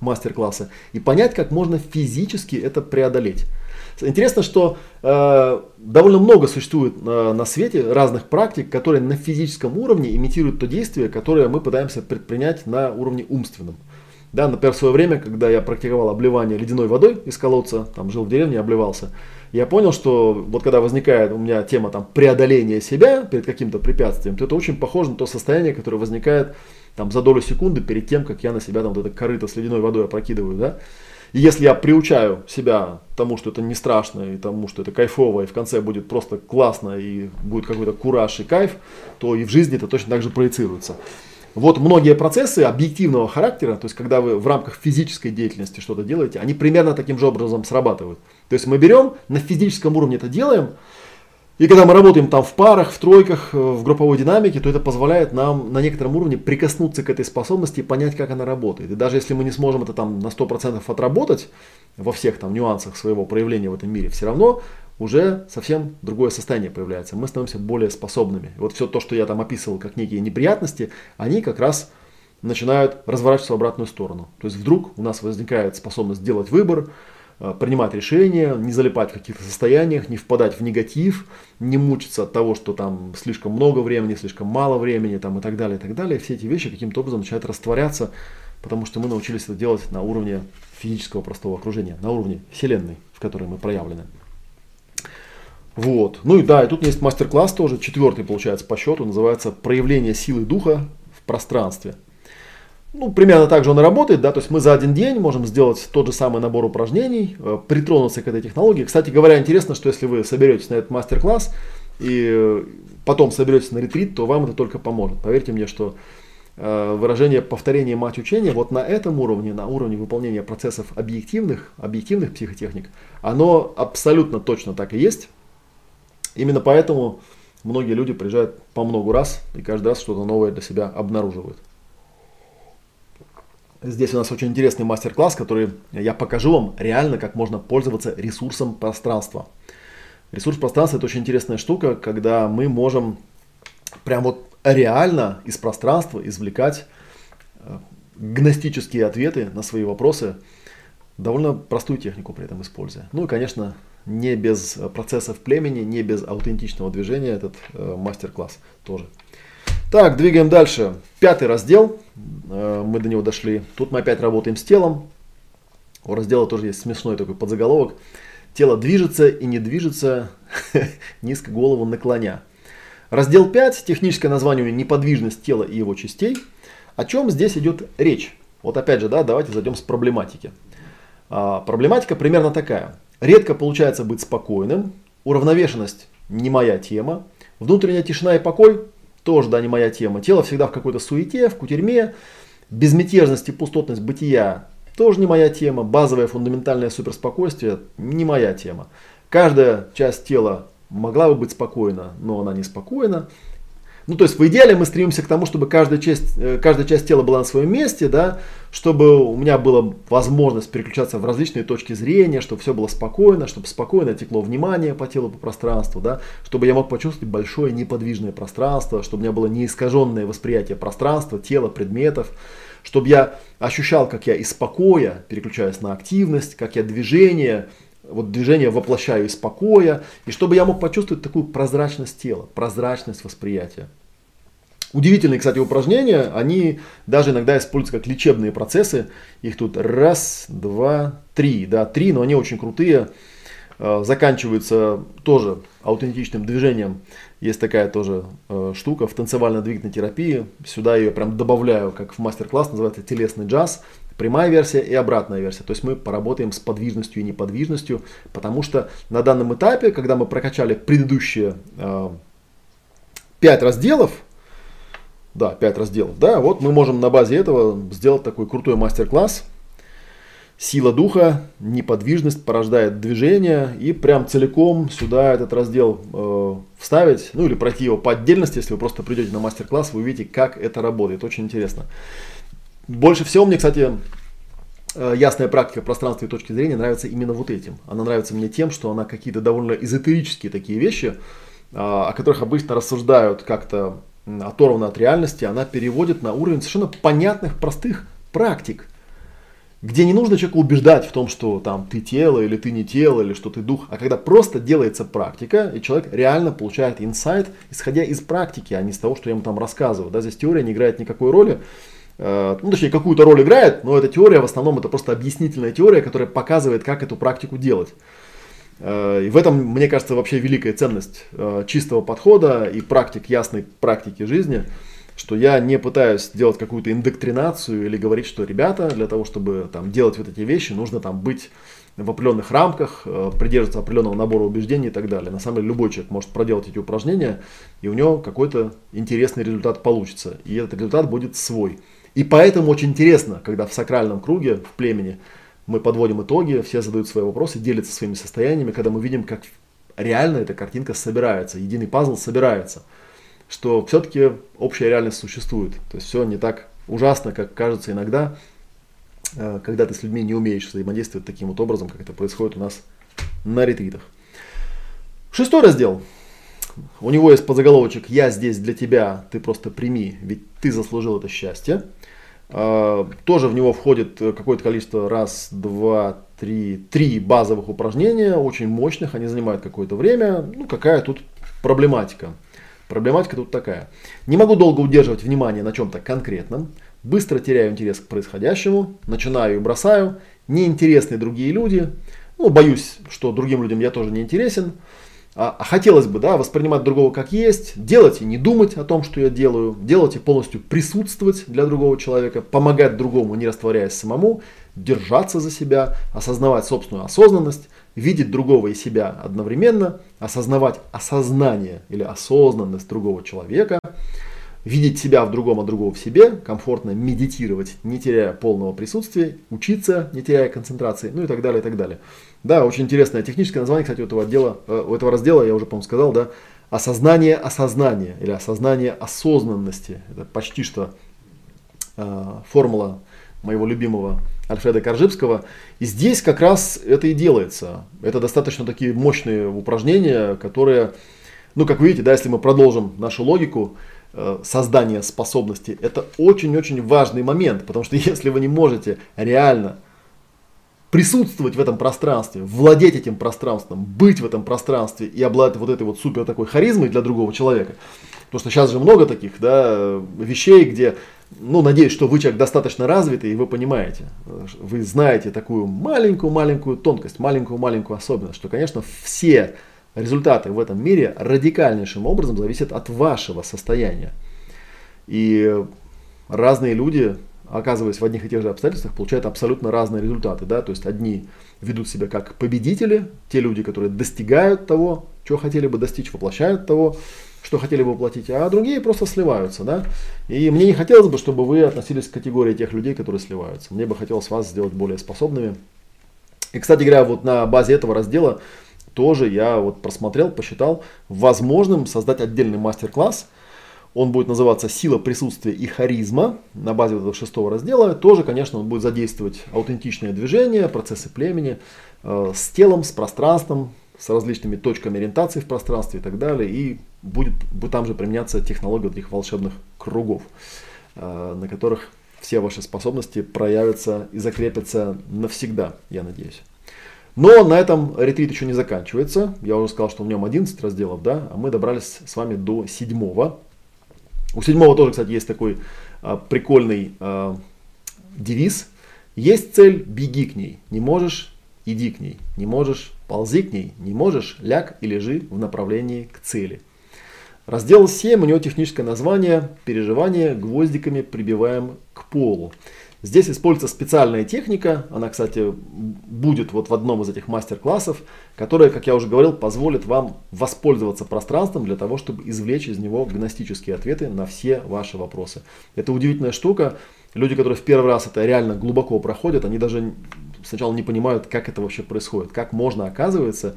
мастер-класса, и понять, как можно физически это преодолеть. Интересно, что э, довольно много существует э, на свете разных практик, которые на физическом уровне имитируют то действие, которое мы пытаемся предпринять на уровне умственном. Да, например, в свое время, когда я практиковал обливание ледяной водой из колодца, там жил в деревне, обливался, я понял, что вот когда возникает у меня тема там преодоления себя перед каким-то препятствием, то это очень похоже на то состояние, которое возникает там за долю секунды перед тем, как я на себя там вот это корыто с ледяной водой опрокидываю, да. И если я приучаю себя тому, что это не страшно, и тому, что это кайфово, и в конце будет просто классно, и будет какой-то кураж и кайф, то и в жизни это точно так же проецируется. Вот многие процессы объективного характера, то есть когда вы в рамках физической деятельности что-то делаете, они примерно таким же образом срабатывают. То есть мы берем, на физическом уровне это делаем, и когда мы работаем там в парах, в тройках, э, в групповой динамике, то это позволяет нам на некотором уровне прикоснуться к этой способности и понять, как она работает. И даже если мы не сможем это там на 100% отработать во всех там нюансах своего проявления в этом мире, все равно уже совсем другое состояние появляется. Мы становимся более способными. И вот все то, что я там описывал как некие неприятности, они как раз начинают разворачиваться в обратную сторону. То есть вдруг у нас возникает способность делать выбор, принимать решения, не залипать в каких-то состояниях, не впадать в негатив, не мучиться от того, что там слишком много времени, слишком мало времени там, и так далее, и так далее. Все эти вещи каким-то образом начинают растворяться, потому что мы научились это делать на уровне физического простого окружения, на уровне Вселенной, в которой мы проявлены. Вот. Ну и да, и тут есть мастер-класс тоже, четвертый получается по счету, называется «Проявление силы духа в пространстве». Ну, примерно так же он и работает, да, то есть мы за один день можем сделать тот же самый набор упражнений, э, притронуться к этой технологии. Кстати говоря, интересно, что если вы соберетесь на этот мастер-класс и э, потом соберетесь на ретрит, то вам это только поможет. Поверьте мне, что э, выражение повторения мать учения вот на этом уровне, на уровне выполнения процессов объективных, объективных психотехник, оно абсолютно точно так и есть. Именно поэтому многие люди приезжают по много раз и каждый раз что-то новое для себя обнаруживают. Здесь у нас очень интересный мастер-класс, который я покажу вам реально, как можно пользоваться ресурсом пространства. Ресурс пространства это очень интересная штука, когда мы можем прям вот реально из пространства извлекать э, гностические ответы на свои вопросы, довольно простую технику при этом используя. Ну и, конечно, не без процессов племени, не без аутентичного движения этот э, мастер-класс тоже. Так, двигаем дальше. Пятый раздел, э, мы до него дошли. Тут мы опять работаем с телом. У раздела тоже есть смешной такой подзаголовок. Тело движется и не движется, низко голову наклоня. Раздел 5, техническое название неподвижность тела и его частей. О чем здесь идет речь? Вот опять же, да, давайте зайдем с проблематики. А, проблематика примерно такая. Редко получается быть спокойным, уравновешенность не моя тема, внутренняя тишина и покой тоже, да, не моя тема. Тело всегда в какой-то суете, в кутерьме. Безмятежность и пустотность бытия тоже не моя тема. Базовое фундаментальное суперспокойствие не моя тема. Каждая часть тела могла бы быть спокойна, но она не спокойна. Ну, то есть в идеале мы стремимся к тому, чтобы каждая часть, э, каждая часть тела была на своем месте, да, чтобы у меня была возможность переключаться в различные точки зрения, чтобы все было спокойно, чтобы спокойно текло внимание по телу, по пространству, да, чтобы я мог почувствовать большое неподвижное пространство, чтобы у меня было неискаженное восприятие пространства, тела, предметов, чтобы я ощущал, как я из покоя переключаюсь на активность, как я движение вот движение воплощаю из покоя, и чтобы я мог почувствовать такую прозрачность тела, прозрачность восприятия. Удивительные, кстати, упражнения, они даже иногда используются как лечебные процессы. Их тут раз, два, три, да, три, но они очень крутые. Э, заканчиваются тоже аутентичным движением. Есть такая тоже э, штука в танцевально-двигательной терапии. Сюда ее прям добавляю, как в мастер-класс, называется телесный джаз. Прямая версия и обратная версия. То есть мы поработаем с подвижностью и неподвижностью, потому что на данном этапе, когда мы прокачали предыдущие э, 5 разделов, да, 5 разделов, да, вот мы можем на базе этого сделать такой крутой мастер-класс. Сила духа, неподвижность порождает движение и прям целиком сюда этот раздел э, вставить, ну или пройти его по отдельности, если вы просто придете на мастер-класс, вы увидите, как это работает, очень интересно. Больше всего мне, кстати, э, ясная практика пространства и точки зрения нравится именно вот этим. Она нравится мне тем, что она какие-то довольно эзотерические такие вещи, а, о которых обычно рассуждают как-то оторванно от реальности, она переводит на уровень совершенно понятных, простых практик, где не нужно человека убеждать в том, что там ты тело или ты не тело, или что ты дух, а когда просто делается практика, и человек реально получает инсайт, исходя из практики, а не из того, что я ему там рассказываю. Да, здесь теория не играет никакой роли. Э, ну, точнее, какую-то роль играет, но эта теория в основном это просто объяснительная теория, которая показывает, как эту практику делать. Э, и в этом, мне кажется, вообще великая ценность э, чистого подхода и практик, ясной практики жизни, что я не пытаюсь делать какую-то индоктринацию или говорить, что ребята, для того, чтобы там, делать вот эти вещи, нужно там быть в определенных рамках, придерживаться определенного набора убеждений и так далее. На самом деле любой человек может проделать эти упражнения, и у него какой-то интересный результат получится. И этот результат будет свой. И поэтому очень интересно, когда в сакральном круге, в племени, мы подводим итоги, все задают свои вопросы, делятся своими состояниями, когда мы видим, как реально эта картинка собирается, единый пазл собирается, что все-таки общая реальность существует. То есть все не так ужасно, как кажется иногда, э, когда ты с людьми не умеешь взаимодействовать таким вот образом, как это происходит у нас на ретритах. Шестой раздел. У него есть подзаголовочек «Я здесь для тебя, ты просто прими, ведь ты заслужил это счастье». Э, тоже в него входит какое-то количество раз, два, три, три базовых упражнения, очень мощных, они занимают какое-то время. Ну, какая тут проблематика? Проблематика тут такая. Не могу долго удерживать внимание на чем-то конкретном, быстро теряю интерес к происходящему, начинаю и бросаю, неинтересны другие люди, ну, боюсь, что другим людям я тоже не интересен, а, а хотелось бы, да, воспринимать другого как есть, делать и не думать о том, что я делаю, делать и полностью присутствовать для другого человека, помогать другому, не растворяясь самому, держаться за себя, осознавать собственную осознанность, видеть другого и себя одновременно, осознавать осознание или осознанность другого человека, видеть себя в другом, а другого в себе, комфортно медитировать, не теряя полного присутствия, учиться, не теряя концентрации, ну и так далее, и так далее. Да, очень интересное техническое название, кстати, у этого, отдела, э, у этого раздела, я уже, по-моему, сказал, да, осознание осознания или осознание осознанности. Это почти что э, формула моего любимого Альфреда Коржибского. И здесь как раз это и делается. Это достаточно такие мощные упражнения, которые, ну, как вы видите, да, если мы продолжим нашу логику, Э, создания способности, это очень-очень важный момент, потому что если вы не можете реально присутствовать в этом пространстве, владеть этим пространством, быть в этом пространстве и обладать вот этой вот супер такой харизмой для другого человека, потому что сейчас же много таких да, вещей, где, ну, надеюсь, что вы человек достаточно развитый, и вы понимаете, вы знаете такую маленькую-маленькую тонкость, маленькую-маленькую особенность, что, конечно, все результаты в этом мире радикальнейшим образом зависят от вашего состояния. И разные люди, оказываясь в одних и тех же обстоятельствах, получают абсолютно разные результаты. Да? То есть одни ведут себя как победители, те люди, которые достигают того, чего хотели бы достичь, воплощают того, что хотели бы воплотить, а другие просто сливаются. Да? И мне не хотелось бы, чтобы вы относились к категории тех людей, которые сливаются. Мне бы хотелось вас сделать более способными. И, кстати говоря, вот на базе этого раздела тоже я вот просмотрел, посчитал возможным создать отдельный мастер-класс. Он будет называться «Сила присутствия и харизма» на базе вот этого шестого раздела. Тоже, конечно, он будет задействовать аутентичные движения, процессы племени э, с телом, с пространством, с различными точками ориентации в пространстве и так далее. И будет, будет там же применяться технология этих волшебных кругов, э, на которых все ваши способности проявятся и закрепятся навсегда, я надеюсь. Но на этом ретрит еще не заканчивается. Я уже сказал, что в нем 11 разделов, да, а мы добрались с вами до седьмого. У седьмого тоже, кстати, есть такой а, прикольный а, девиз. Есть цель, беги к ней. Не можешь, иди к ней. Не можешь, ползи к ней. Не можешь, ляг и лежи в направлении к цели. Раздел 7, у него техническое название «Переживание гвоздиками прибиваем к полу». Здесь используется специальная техника, она, кстати, будет вот в одном из этих мастер-классов, которая, как я уже говорил, позволит вам воспользоваться пространством для того, чтобы извлечь из него гностические ответы на все ваши вопросы. Это удивительная штука. Люди, которые в первый раз это реально глубоко проходят, они даже сначала не понимают, как это вообще происходит, как можно, оказывается,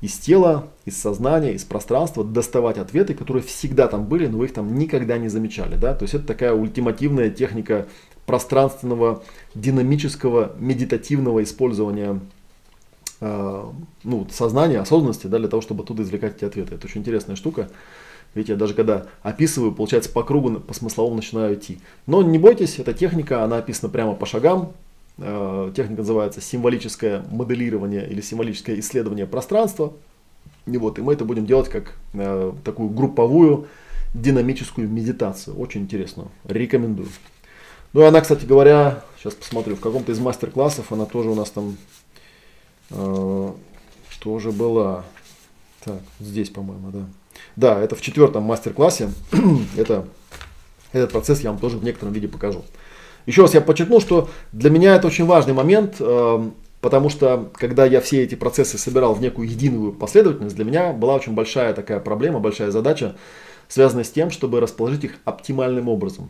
из тела, из сознания, из пространства доставать ответы, которые всегда там были, но вы их там никогда не замечали. Да? То есть это такая ультимативная техника пространственного, динамического, медитативного использования э, ну, сознания, осознанности да, для того, чтобы оттуда извлекать эти ответы. Это очень интересная штука. Видите, я даже когда описываю, получается, по кругу, по смысловому начинаю идти. Но не бойтесь, эта техника, она описана прямо по шагам. Э, техника называется символическое моделирование или символическое исследование пространства. И вот, и мы это будем делать как э, такую групповую динамическую медитацию. Очень интересную. Рекомендую. Ну и она, кстати говоря, сейчас посмотрю, в каком-то из мастер-классов она тоже у нас там э, тоже была. Так, здесь, по-моему, да. Да, это в четвертом мастер-классе. это, этот процесс я вам тоже в некотором виде покажу. Еще раз я подчеркну, что для меня это очень важный момент, э, потому что когда я все эти процессы собирал в некую единую последовательность, для меня была очень большая такая проблема, большая задача, связанная с тем, чтобы расположить их оптимальным образом.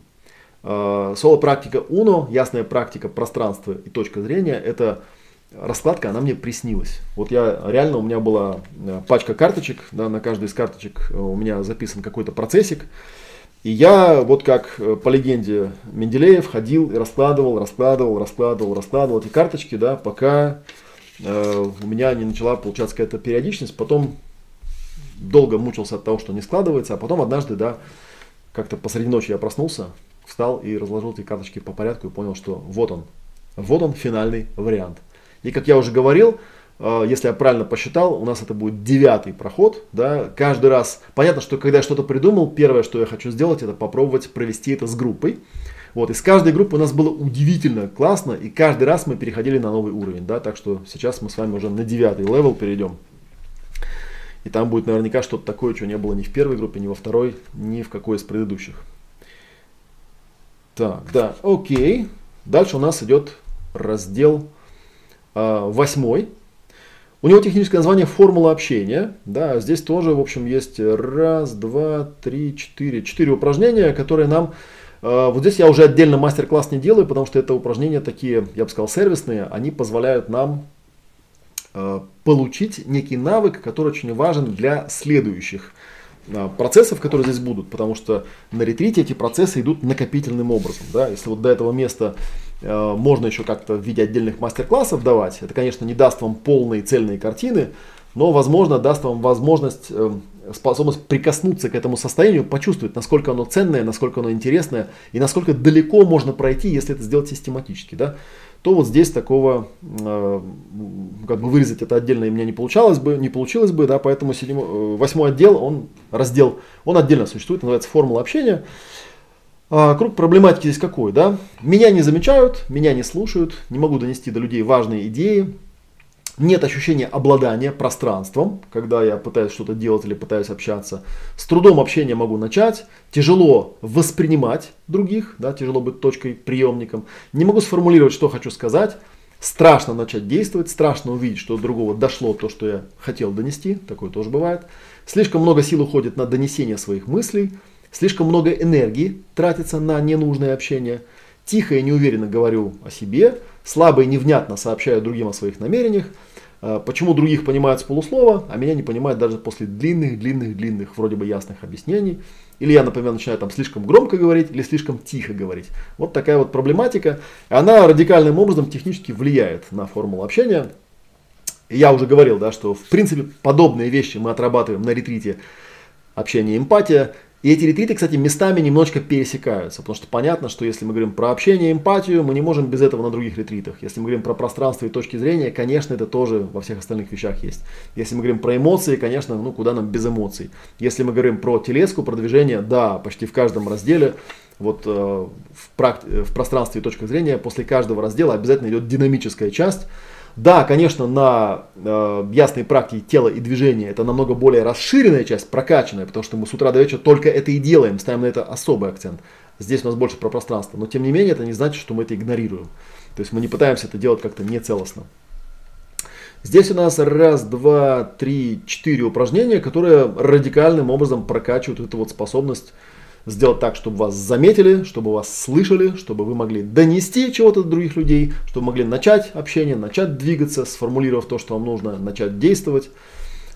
Э, соло-практика Уно, ясная практика пространства и точка зрения, это раскладка, она мне приснилась. Вот я реально, у меня была э, пачка карточек, да, на каждой из карточек у меня записан какой-то процессик. И я, вот как по легенде Менделеев, ходил и раскладывал, раскладывал, раскладывал, раскладывал эти карточки, да, пока э, у меня не начала получаться какая-то периодичность. Потом долго мучился от того, что не складывается, а потом однажды, да, как-то посреди ночи я проснулся, встал и разложил эти карточки по порядку и понял, что вот он, вот он финальный вариант. И как я уже говорил, э, если я правильно посчитал, у нас это будет девятый проход. Да? Каждый раз, понятно, что когда я что-то придумал, первое, что я хочу сделать, это попробовать провести это с группой. Вот, из каждой группы у нас было удивительно классно, и каждый раз мы переходили на новый уровень, да, так что сейчас мы с вами уже на девятый level перейдем. И там будет наверняка что-то такое, чего не было ни в первой группе, ни во второй, ни в какой из предыдущих. Так, да, окей. Дальше у нас идет раздел э, восьмой. У него техническое название формула общения. Да, здесь тоже, в общем, есть раз, два, три, четыре. Четыре упражнения, которые нам Э, вот здесь я уже отдельно мастер-класс не делаю, потому что это упражнения такие, я бы сказал, сервисные. Они позволяют нам э, получить некий навык, который очень важен для следующих э, процессов, которые здесь будут, потому что на ретрите эти процессы идут накопительным образом. Да? Если вот до этого места можно еще как-то в виде отдельных мастер-классов давать, это, конечно, не даст вам полные цельные картины, но, возможно, даст вам возможность способность прикоснуться к этому состоянию, почувствовать, насколько оно ценное, насколько оно интересное и насколько далеко можно пройти, если это сделать систематически, да, то вот здесь такого, э, как бы вырезать это отдельно и мне не получалось бы, не получилось бы, да, поэтому седьмой, э, восьмой отдел, он раздел, он отдельно существует, называется формула общения. А, круг проблематики здесь какой, да? Меня не замечают, меня не слушают, не могу донести до людей важные идеи, нет ощущения обладания пространством, когда я пытаюсь что-то делать или пытаюсь общаться. С трудом общение могу начать. Тяжело воспринимать других, да, тяжело быть точкой, приемником. Не могу сформулировать, что хочу сказать. Страшно начать действовать, страшно увидеть, что другого дошло то, что я хотел донести. Такое тоже бывает. Слишком много сил уходит на донесение своих мыслей. Слишком много энергии тратится на ненужное общение. Тихо и неуверенно говорю о себе. Слабо и невнятно сообщаю другим о своих намерениях. Э, почему других понимают с полуслова, а меня не понимают даже после длинных-длинных-длинных, вроде бы ясных объяснений. Или я, например, начинаю там слишком громко говорить или слишком тихо говорить. Вот такая вот проблематика. Она радикальным образом технически влияет на формулу общения. Я уже говорил, да, что в принципе подобные вещи мы отрабатываем на ретрите общение эмпатия. И эти ретриты, кстати, местами немножко пересекаются, потому что понятно, что если мы говорим про общение эмпатию, мы не можем без этого на других ретритах. Если мы говорим про пространство и точки зрения, конечно, это тоже во всех остальных вещах есть. Если мы говорим про эмоции, конечно, ну куда нам без эмоций. Если мы говорим про телеску, про движение, да, почти в каждом разделе вот э, в, практи- в пространстве и точках зрения после каждого раздела обязательно идет динамическая часть, да, конечно, на э, ясной практике тела и движения это намного более расширенная часть, прокачанная, потому что мы с утра до вечера только это и делаем, ставим на это особый акцент. Здесь у нас больше про пространство. Но тем не менее, это не значит, что мы это игнорируем. То есть мы не пытаемся это делать как-то нецелостно. Здесь у нас раз, два, три, четыре упражнения, которые радикальным образом прокачивают эту вот способность сделать так, чтобы вас заметили, чтобы вас слышали, чтобы вы могли донести чего-то до других людей, чтобы могли начать общение, начать двигаться, сформулировав то, что вам нужно, начать действовать,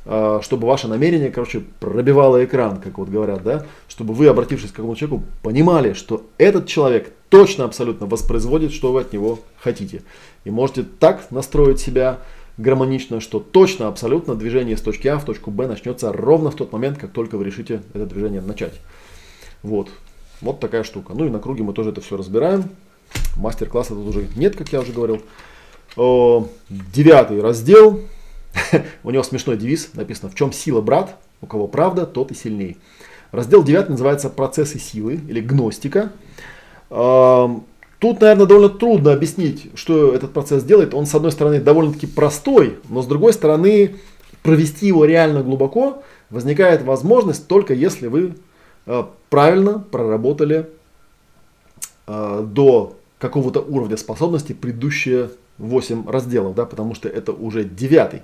а, чтобы ваше намерение, короче, пробивало экран, как вот говорят, да, чтобы вы, обратившись к какому человеку, понимали, что этот человек точно абсолютно воспроизводит, что вы от него хотите. И можете так настроить себя гармонично, что точно, абсолютно движение с точки А в точку Б начнется ровно в тот момент, как только вы решите это движение начать. Вот. Вот такая штука. Ну и на круге мы тоже это все разбираем. Мастер-класса тут уже нет, как я уже говорил. Девятый раздел. У него смешной девиз. Написано, в чем сила, брат? У кого правда, тот и сильней. Раздел 9 называется «Процессы силы» или «Гностика». Тут, наверное, довольно трудно объяснить, что этот процесс делает. Он, с одной стороны, довольно-таки простой, но с другой стороны, провести его реально глубоко возникает возможность только если вы правильно проработали э, до какого-то уровня способности предыдущие 8 разделов, да, потому что это уже девятый.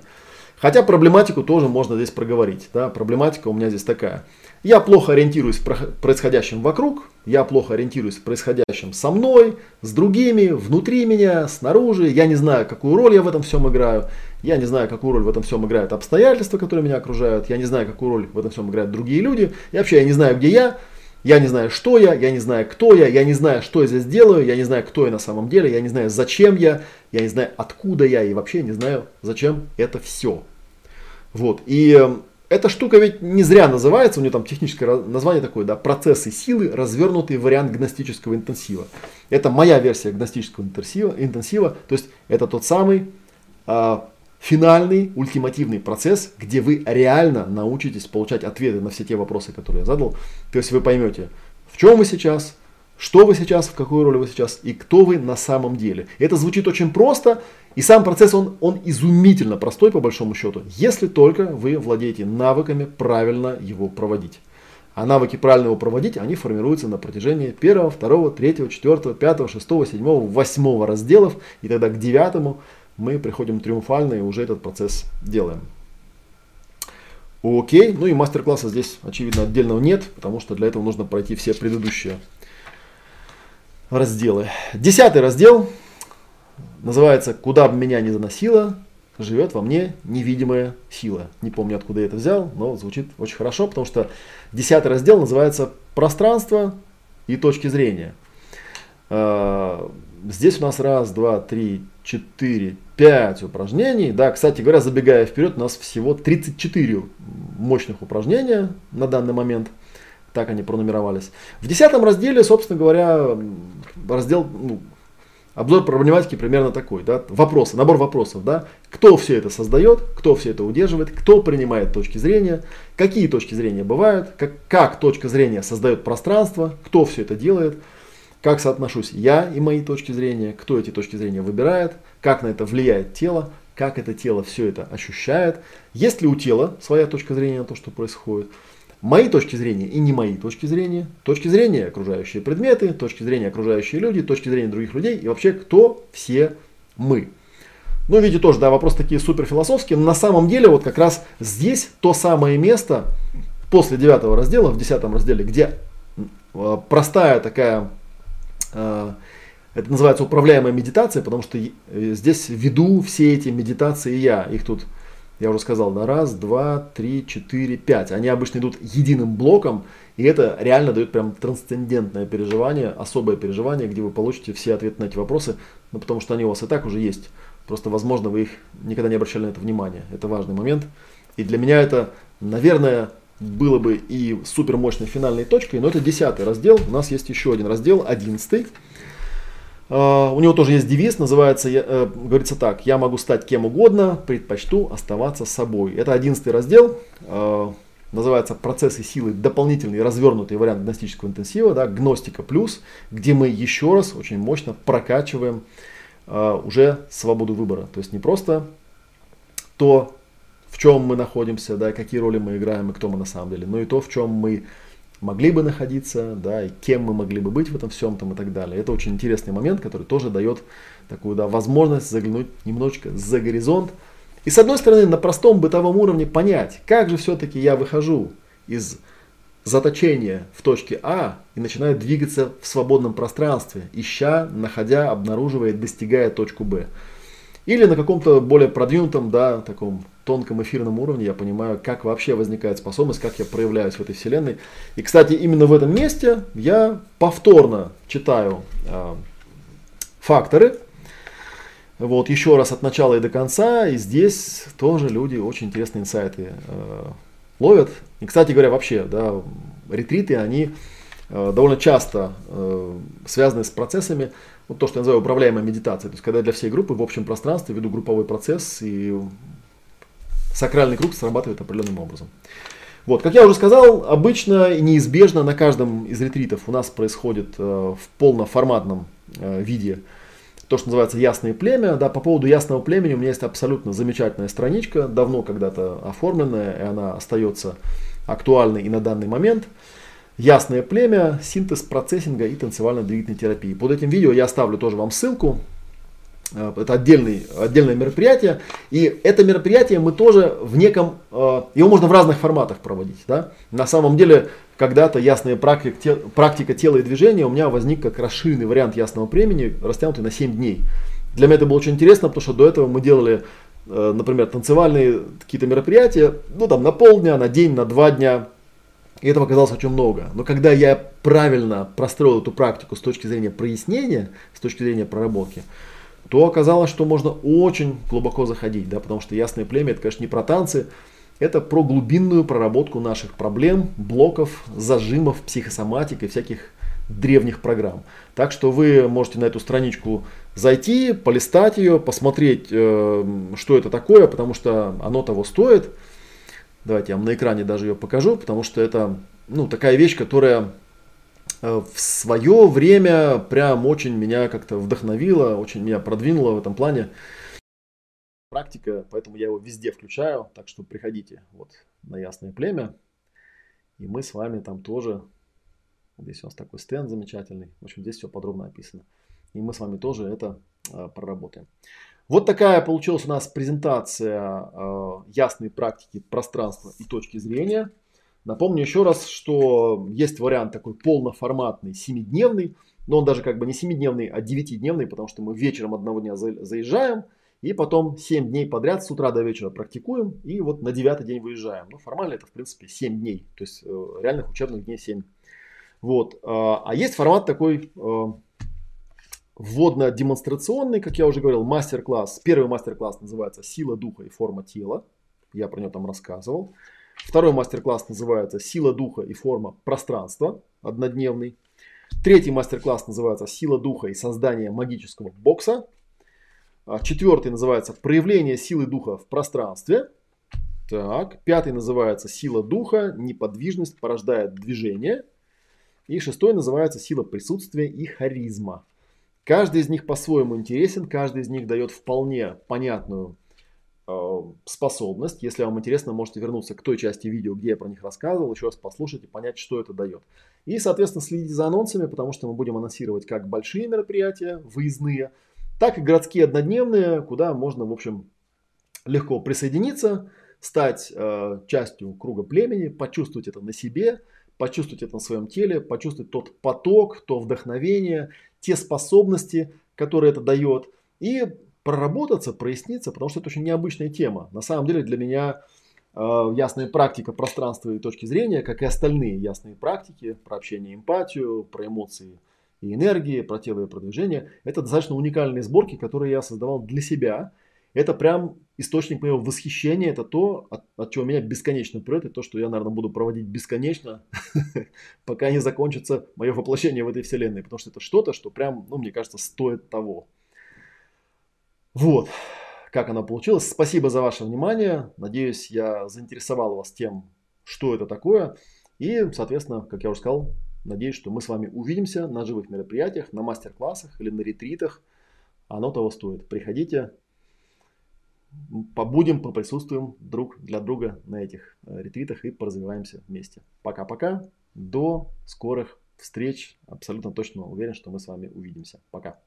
Хотя проблематику тоже можно здесь проговорить. Да. Проблематика у меня здесь такая. Я плохо ориентируюсь в происходящем вокруг, я плохо ориентируюсь в происходящем со мной, с другими, внутри меня, снаружи. Я не знаю, какую роль я в этом всем играю. Я не знаю, какую роль в этом всем играют обстоятельства, которые меня окружают. Я не знаю, какую роль в этом всем играют другие люди. И вообще я не знаю, где я. Я не знаю, что я, я не знаю, кто я, я не знаю, что я здесь делаю, я не знаю, кто я на самом деле, я не знаю, зачем я, я не знаю, откуда я, и вообще не знаю, зачем это все. Вот. И эта штука ведь не зря называется, у нее там техническое название такое, да, процессы силы, развернутый вариант гностического интенсива. Это моя версия гностического интенсива, интенсива то есть это тот самый а, финальный, ультимативный процесс, где вы реально научитесь получать ответы на все те вопросы, которые я задал. То есть вы поймете, в чем вы сейчас, что вы сейчас, в какой роли вы сейчас и кто вы на самом деле. Это звучит очень просто, и сам процесс, он, он изумительно простой по большому счету, если только вы владеете навыками правильно его проводить. А навыки правильно его проводить, они формируются на протяжении первого, второго, третьего, четвертого, пятого, шестого, седьмого, восьмого разделов. И тогда к девятому мы приходим триумфально и уже этот процесс делаем. Окей, ну и мастер-класса здесь, очевидно, отдельного нет, потому что для этого нужно пройти все предыдущие разделы. Десятый раздел называется «Куда бы меня ни заносило, живет во мне невидимая сила». Не помню, откуда я это взял, но звучит очень хорошо, потому что десятый раздел называется «Пространство и точки зрения». А, здесь у нас раз, два, три, четыре, пять упражнений. Да, кстати говоря, забегая вперед, у нас всего 34 мощных упражнения на данный момент – так они пронумеровались. В десятом разделе, собственно говоря, раздел, ну, обзор проблематики примерно такой. Да? Вопросы, набор вопросов. Да? Кто все это создает, кто все это удерживает, кто принимает точки зрения, какие точки зрения бывают, как, как точка зрения создает пространство, кто все это делает, как соотношусь я и мои точки зрения, кто эти точки зрения выбирает, как на это влияет тело, как это тело все это ощущает, есть ли у тела своя точка зрения на то, что происходит, мои точки зрения и не мои точки зрения, точки зрения окружающие предметы, точки зрения окружающие люди, точки зрения других людей и вообще кто все мы. Ну, видите, тоже, да, вопрос такие супер философские. На самом деле, вот как раз здесь то самое место после девятого раздела, в десятом разделе, где э, простая такая, это называется управляемая медитация, потому что э, здесь веду все эти медитации я. Их тут я уже сказал, на раз, два, три, четыре, пять. Они обычно идут единым блоком, и это реально дает прям трансцендентное переживание, особое переживание, где вы получите все ответы на эти вопросы, ну, потому что они у вас и так уже есть. Просто, возможно, вы их никогда не обращали на это внимание. Это важный момент. И для меня это, наверное, было бы и супер мощной финальной точкой, но это десятый раздел. У нас есть еще один раздел, одиннадцатый. А, у него тоже есть девиз, называется, э, говорится так, я могу стать кем угодно, предпочту оставаться собой. Это одиннадцатый раздел, а, называется процессы силы, дополнительный развернутый вариант гностического интенсива, да, гностика плюс, где мы еще раз очень мощно прокачиваем а, уже свободу выбора. То есть не просто то, в чем мы находимся, да, какие роли мы играем и кто мы на самом деле, но и то, в чем мы могли бы находиться, да, и кем мы могли бы быть в этом всем там и так далее. Это очень интересный момент, который тоже дает такую да, возможность заглянуть немножечко за горизонт. И с одной стороны, на простом бытовом уровне понять, как же все-таки я выхожу из заточения в точке А и начинаю двигаться в свободном пространстве, ища, находя, обнаруживая, достигая точку Б. Или на каком-то более продвинутом, да, таком тонком эфирном уровне я понимаю, как вообще возникает способность, как я проявляюсь в этой вселенной. И, кстати, именно в этом месте я повторно читаю э, факторы, вот еще раз от начала и до конца, и здесь тоже люди очень интересные инсайты э, ловят. И, кстати говоря, вообще, да, ретриты, они э, довольно часто э, связаны с процессами, вот то, что я называю управляемой медитацией. То есть, когда для всей группы в общем пространстве веду групповой процесс, и сакральный круг срабатывает определенным образом. Вот, как я уже сказал, обычно и неизбежно на каждом из ретритов у нас происходит э, в полноформатном э, виде то, что называется ясное племя. Да, по поводу ясного племени у меня есть абсолютно замечательная страничка, давно когда-то оформленная, и она остается актуальной и на данный момент. Ясное племя, синтез процессинга и танцевально-двигательной терапии. Под этим видео я оставлю тоже вам ссылку. Э, это отдельный, отдельное мероприятие. И это мероприятие мы тоже в неком, э, его можно в разных форматах проводить. Да? На самом деле, когда-то ясная практика, практика тела и движения у меня возник как расширенный вариант ясного времени, растянутый на 7 дней. Для меня это было очень интересно, потому что до этого мы делали, э, например, танцевальные какие-то мероприятия, ну там на полдня, на день, на два дня. И этого оказалось очень много. Но когда я правильно простроил эту практику с точки зрения прояснения, с точки зрения проработки, то оказалось, что можно очень глубоко заходить, да, потому что ясное племя это, конечно, не про танцы, это про глубинную проработку наших проблем, блоков, зажимов, психосоматик и всяких древних программ. Так что вы можете на эту страничку зайти, полистать ее, посмотреть, э, что это такое, потому что оно того стоит. Давайте я вам на экране даже ее покажу, потому что это ну, такая вещь, которая э, в свое время прям очень меня как-то вдохновила, очень меня продвинула в этом плане. Практика, поэтому я его везде включаю, так что приходите вот на Ясное Племя, и мы с вами там тоже, здесь у нас такой стенд замечательный, в общем, здесь все подробно описано, и мы с вами тоже это э, проработаем. Вот такая получилась у нас презентация э, ясной практики пространства и точки зрения. Напомню еще раз, что есть вариант такой полноформатный, семидневный, но он даже как бы не семидневный, а девятидневный, потому что мы вечером одного дня заезжаем, и потом 7 дней подряд с утра до вечера практикуем, и вот на девятый день выезжаем. Ну, формально это, в принципе, 7 дней, то есть э, реальных учебных дней 7. Вот. Э, а есть формат такой э, вводно-демонстрационный, как я уже говорил, мастер-класс. Первый мастер-класс называется «Сила духа и форма тела». Я про него там рассказывал. Второй мастер-класс называется «Сила духа и форма пространства», однодневный. Третий мастер-класс называется «Сила духа и создание магического бокса». А четвертый называется «Проявление силы духа в пространстве». Так, пятый называется «Сила духа, неподвижность порождает движение». И шестой называется «Сила присутствия и харизма». Каждый из них по-своему интересен, каждый из них дает вполне понятную э, способность. Если вам интересно, можете вернуться к той части видео, где я про них рассказывал, еще раз послушать и понять, что это дает. И, соответственно, следите за анонсами, потому что мы будем анонсировать как большие мероприятия, выездные, так и городские однодневные, куда можно, в общем, легко присоединиться, стать э, частью круга племени, почувствовать это на себе, почувствовать это на своем теле, почувствовать тот поток, то вдохновение, те способности, которые это дает, и проработаться, проясниться, потому что это очень необычная тема. На самом деле для меня э, ясная практика пространства и точки зрения, как и остальные ясные практики про общение и эмпатию, про эмоции и энергии, про тело и продвижение, это достаточно уникальные сборки, которые я создавал для себя – это прям источник моего восхищения, это то, от, от чего меня бесконечно прет, и то, что я, наверное, буду проводить бесконечно, пока не закончится мое воплощение в этой вселенной, потому что это что-то, что прям, ну, мне кажется, стоит того. Вот, как оно получилось. Спасибо за ваше внимание. Надеюсь, я заинтересовал вас тем, что это такое. И, соответственно, как я уже сказал, надеюсь, что мы с вами увидимся на живых мероприятиях, на мастер-классах или на ретритах. Оно того стоит. Приходите, побудем, поприсутствуем друг для друга на этих э, ретвитах и поразвиваемся вместе. Пока-пока. До скорых встреч. Абсолютно точно уверен, что мы с вами увидимся. Пока.